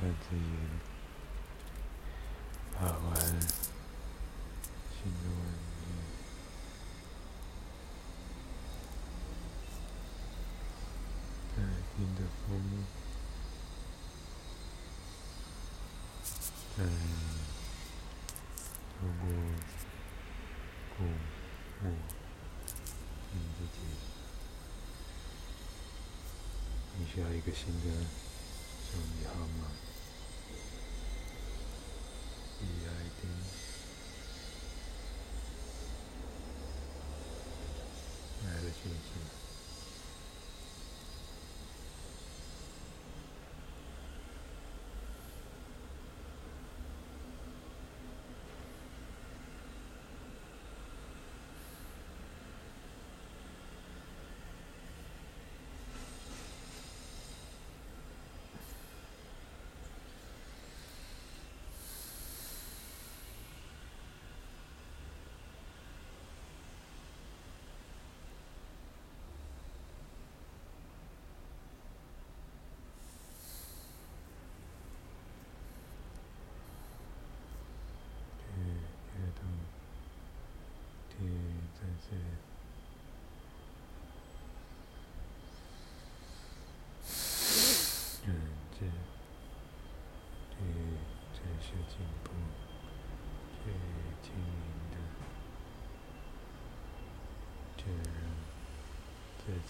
看着眼，爬完新的文件，在听的风，在透过鼓膜听自己，你需要一个新的手机号码，一 ID，来了讯息。贴贴到贴在这，嗯，这贴这些颈部，最轻盈的，这让自己能力。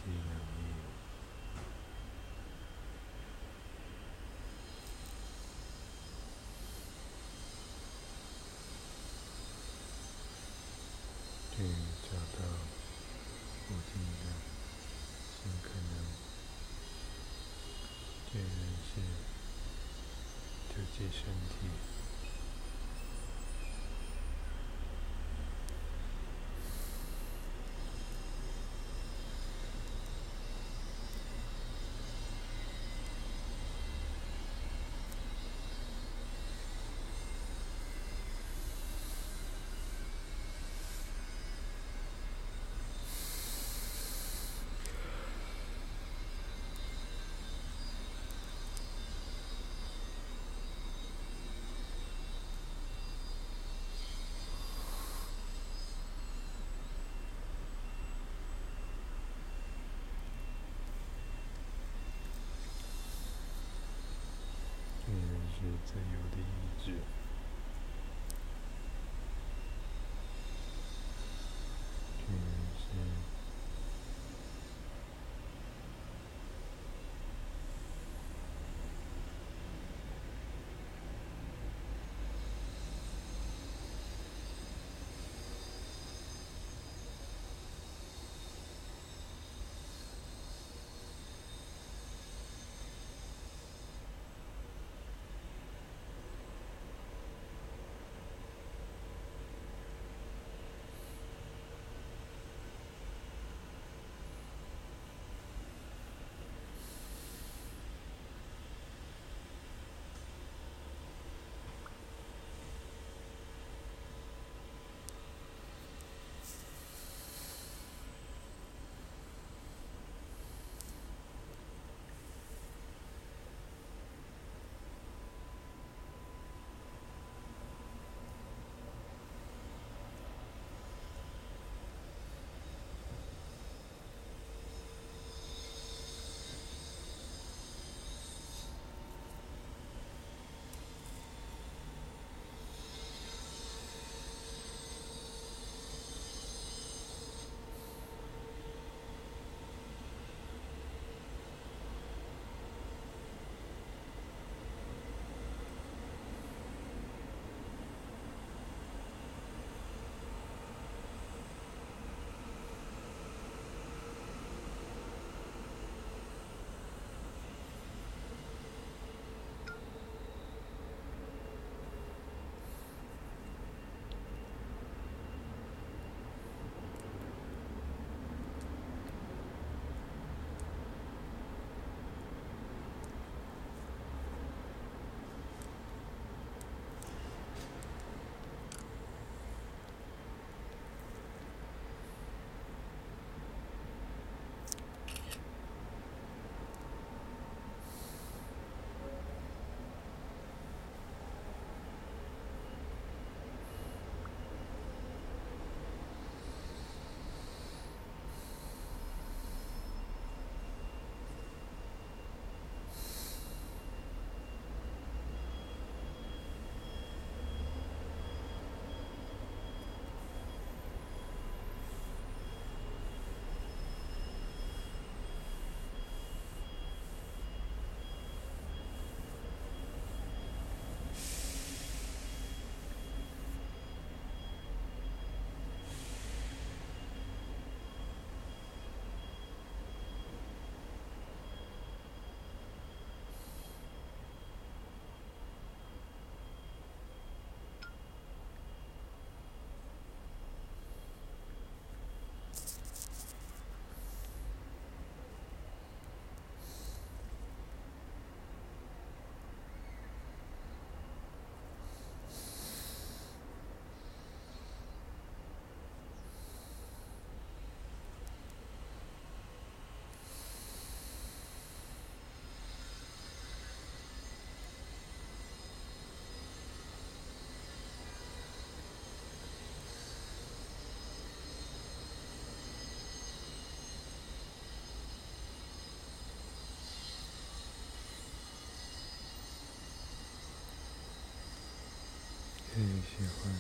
去找到附近的新可能，去认识自己身体。喜欢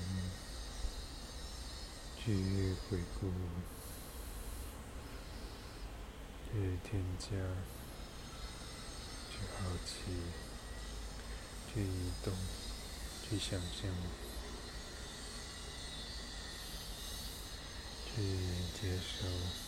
去回顾，去添加，去好奇，去移动，去想象，去接受。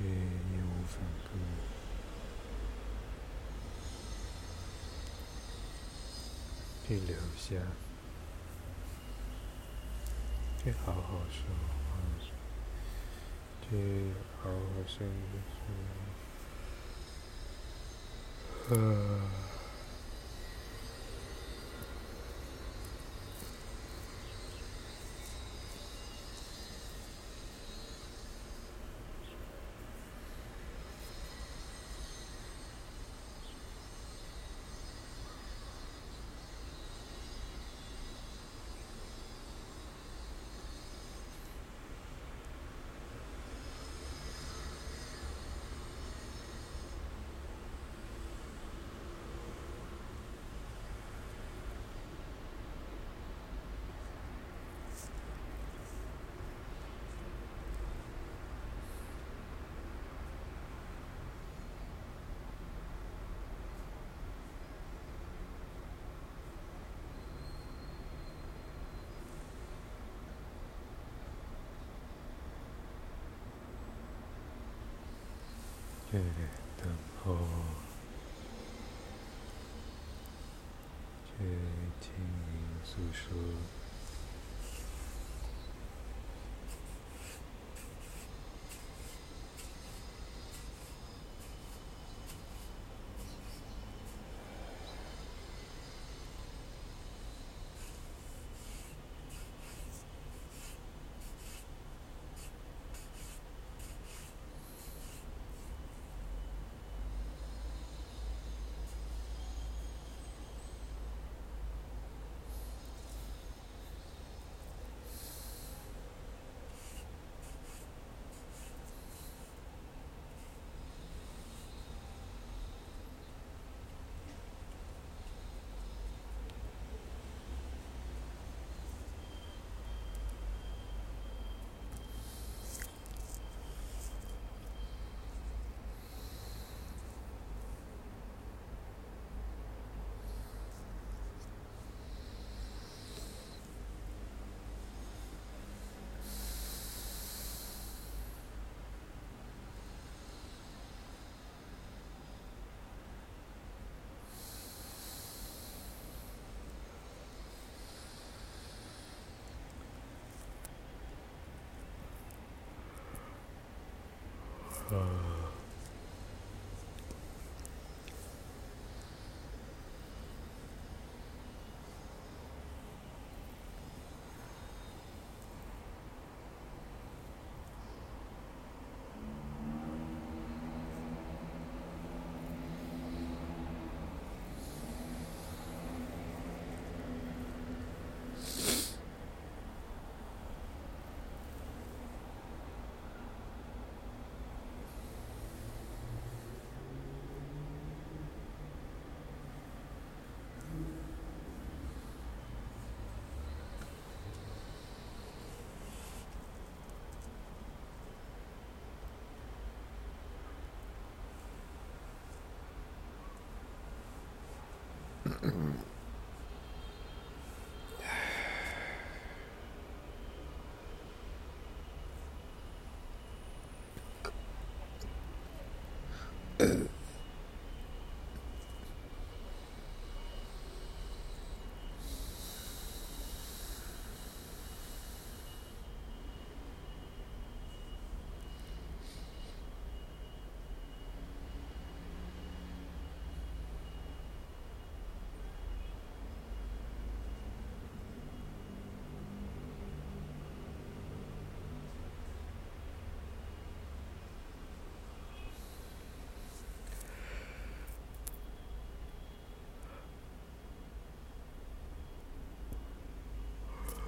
去义无反顾，去留下，去好好说话。去好好生活，却等候却听人诉说 uh,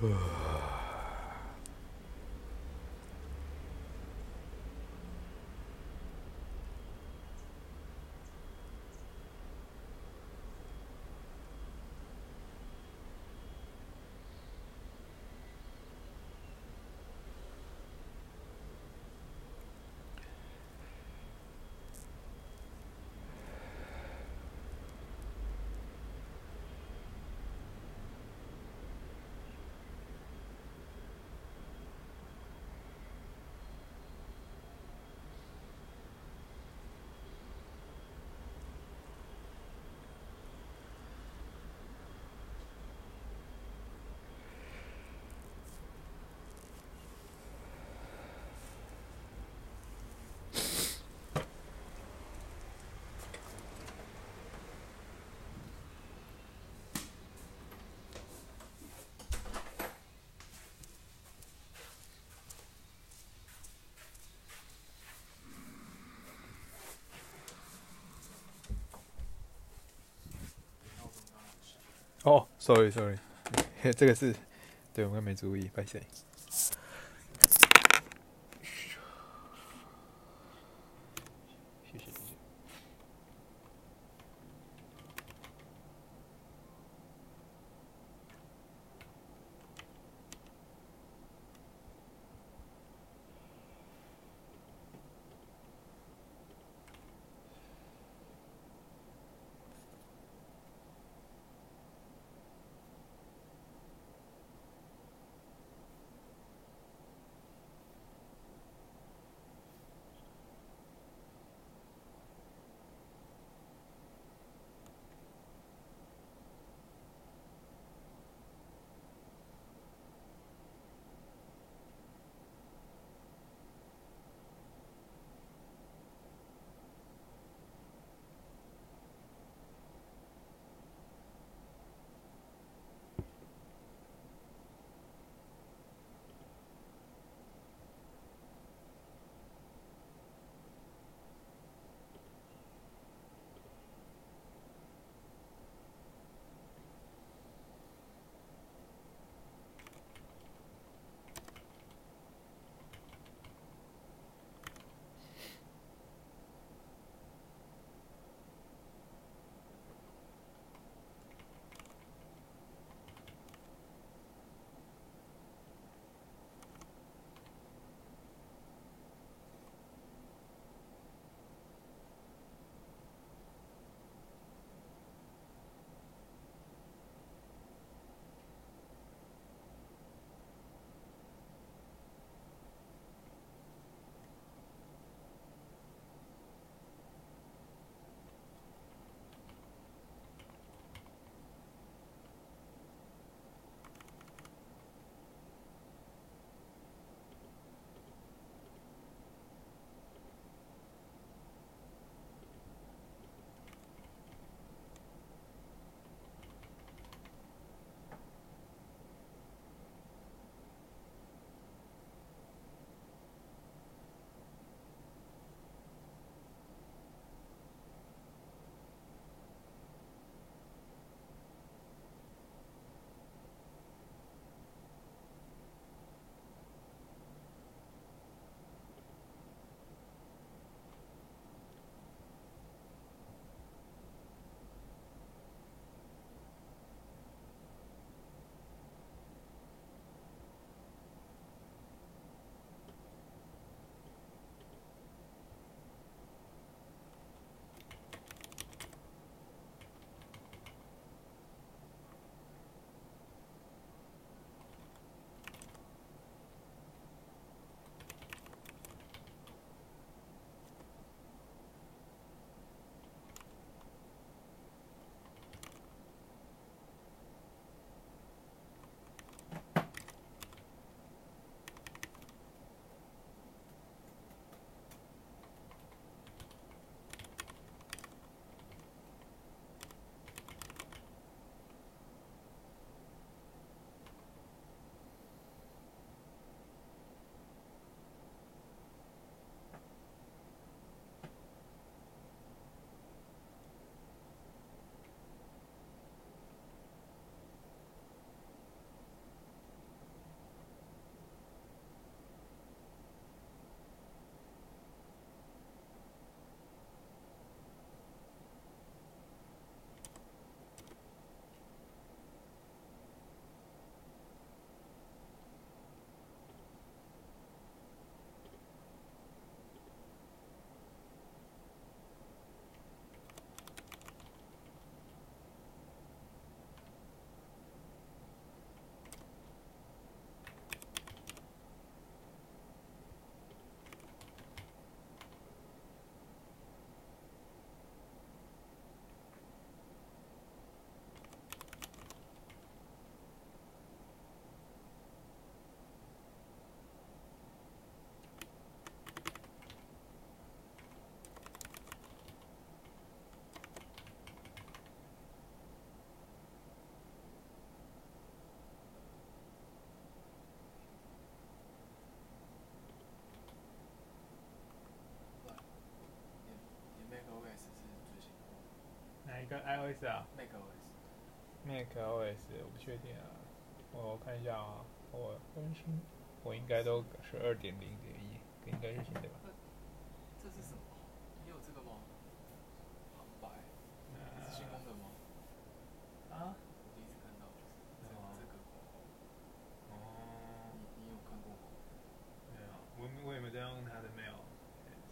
Ugh. 哦，sorry sorry，这个是，对我刚没注意，抱歉。跟 iOS 啊 macOS。，macOS 我不确定啊，我看一下啊，我更新，我应该都是二点零点一，应该是新的吧？这是什么？也有这个吗？旁白，呃是新功能吗？啊，我第一次看到，这是吗这个，哦，你你有看过吗？没有，我我也没在用他的 mail，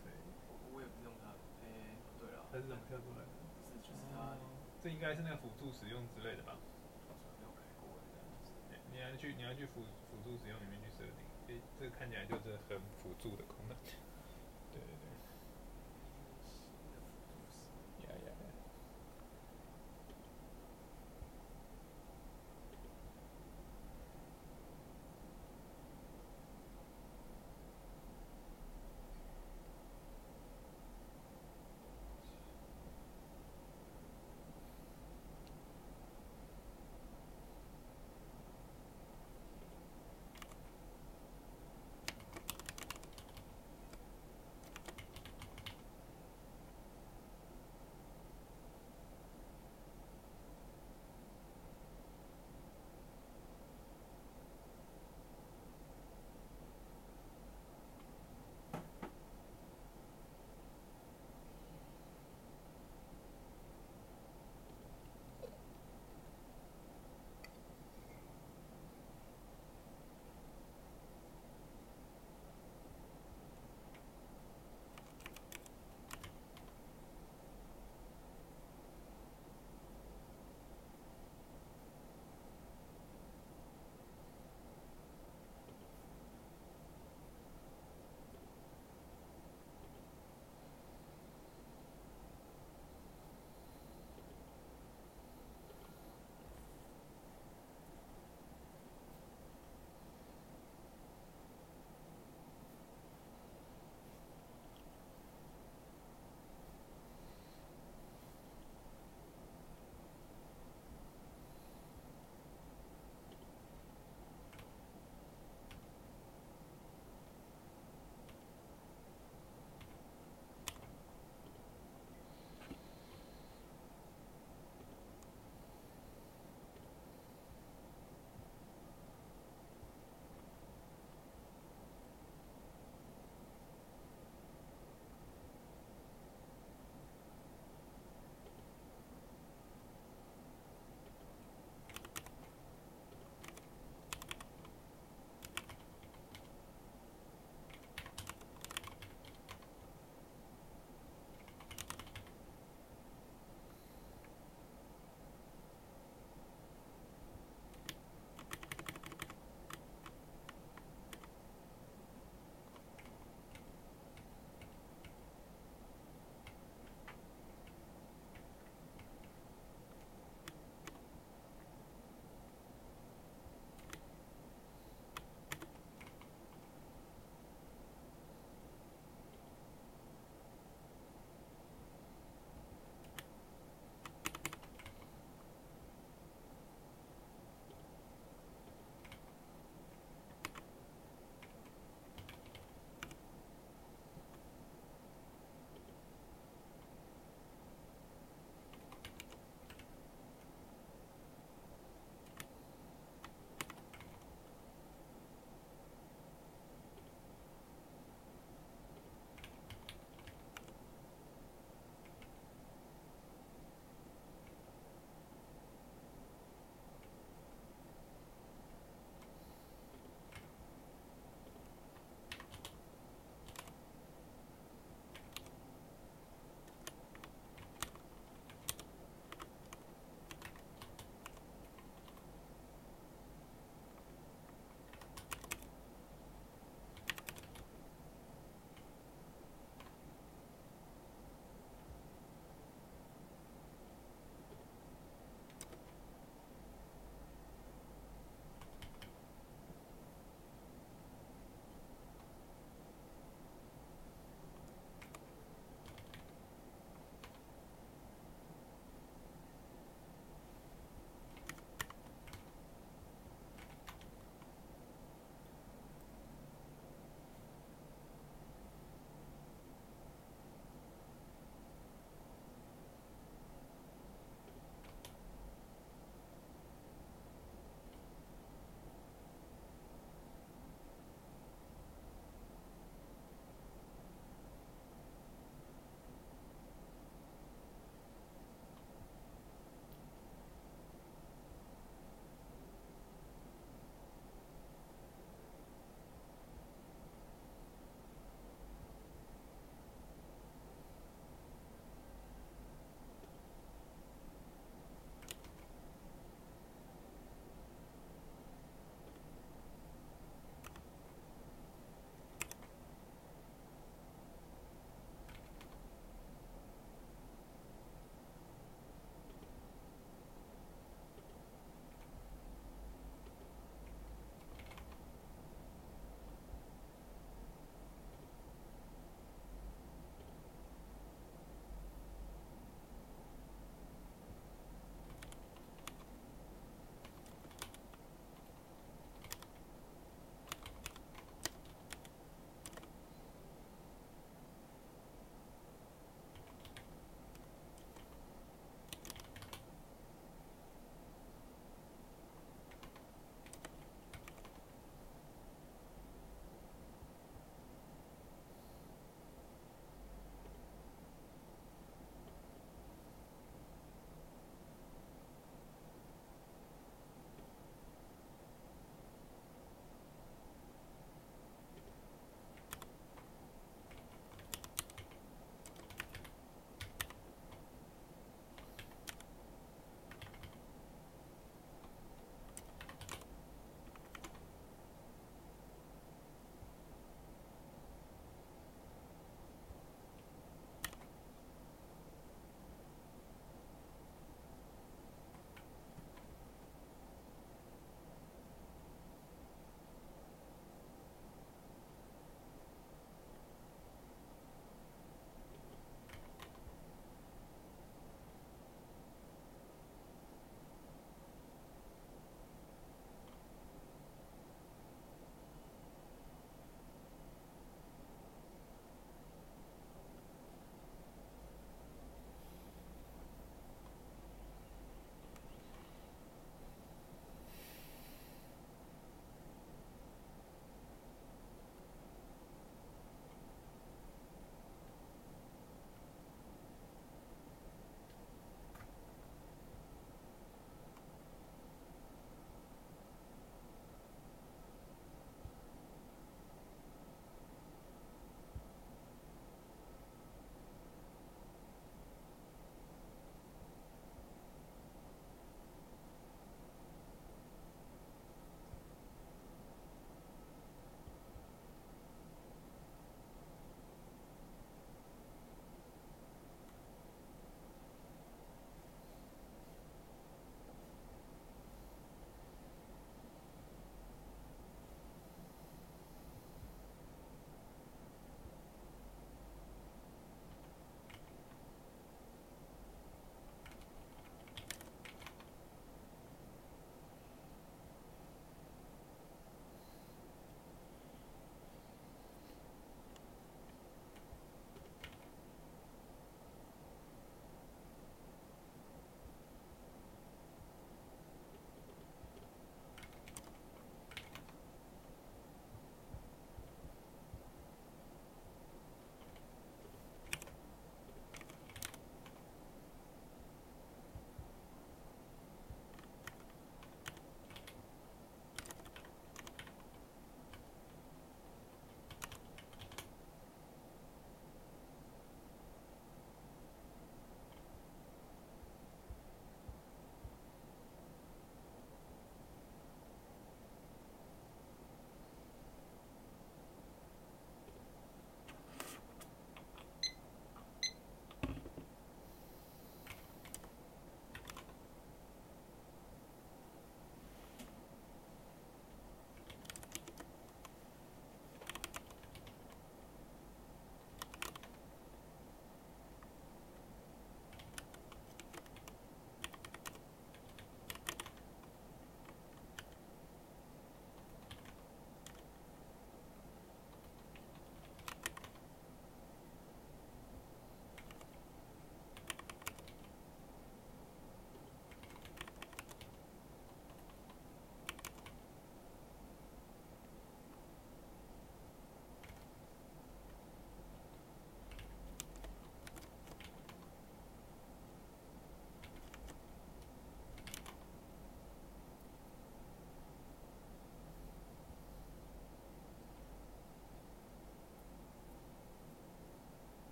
所以我我也不用它，诶，不对了，它是怎么跳出来的？这应该是那个辅助使用之类的吧？你要去你要去辅辅助使用里面去设定，这，这看起来就是很辅助的功能。